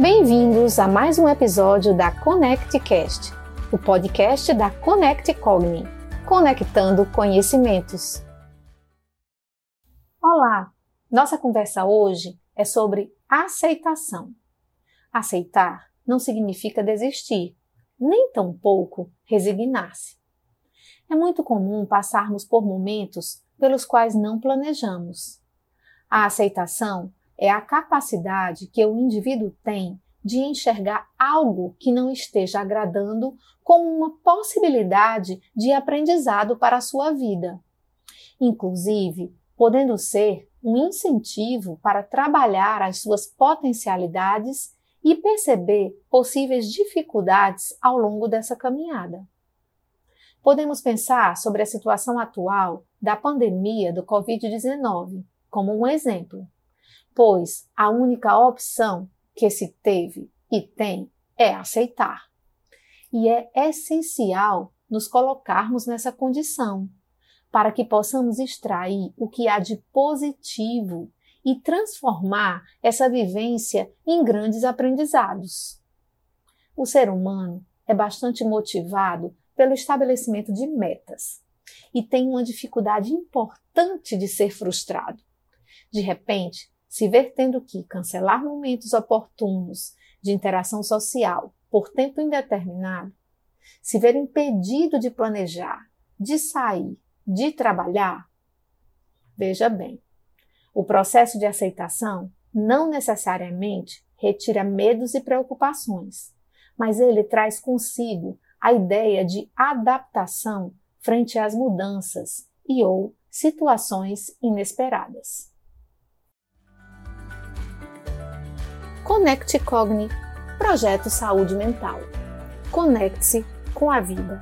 Bem-vindos a mais um episódio da ConnectCast, o podcast da Connect Cogni, conectando conhecimentos. Olá! Nossa conversa hoje é sobre aceitação. Aceitar não significa desistir, nem tampouco resignar-se. É muito comum passarmos por momentos pelos quais não planejamos. A aceitação é a capacidade que o indivíduo tem de enxergar algo que não esteja agradando como uma possibilidade de aprendizado para a sua vida. Inclusive, podendo ser um incentivo para trabalhar as suas potencialidades e perceber possíveis dificuldades ao longo dessa caminhada. Podemos pensar sobre a situação atual da pandemia do Covid-19 como um exemplo pois a única opção que se teve e tem é aceitar. E é essencial nos colocarmos nessa condição, para que possamos extrair o que há de positivo e transformar essa vivência em grandes aprendizados. O ser humano é bastante motivado pelo estabelecimento de metas e tem uma dificuldade importante de ser frustrado. De repente, se ver tendo que cancelar momentos oportunos de interação social por tempo indeterminado, se ver impedido de planejar, de sair, de trabalhar, veja bem, o processo de aceitação não necessariamente retira medos e preocupações, mas ele traz consigo a ideia de adaptação frente às mudanças e ou situações inesperadas. Conecte Cogni, Projeto Saúde Mental. Conecte-se com a vida.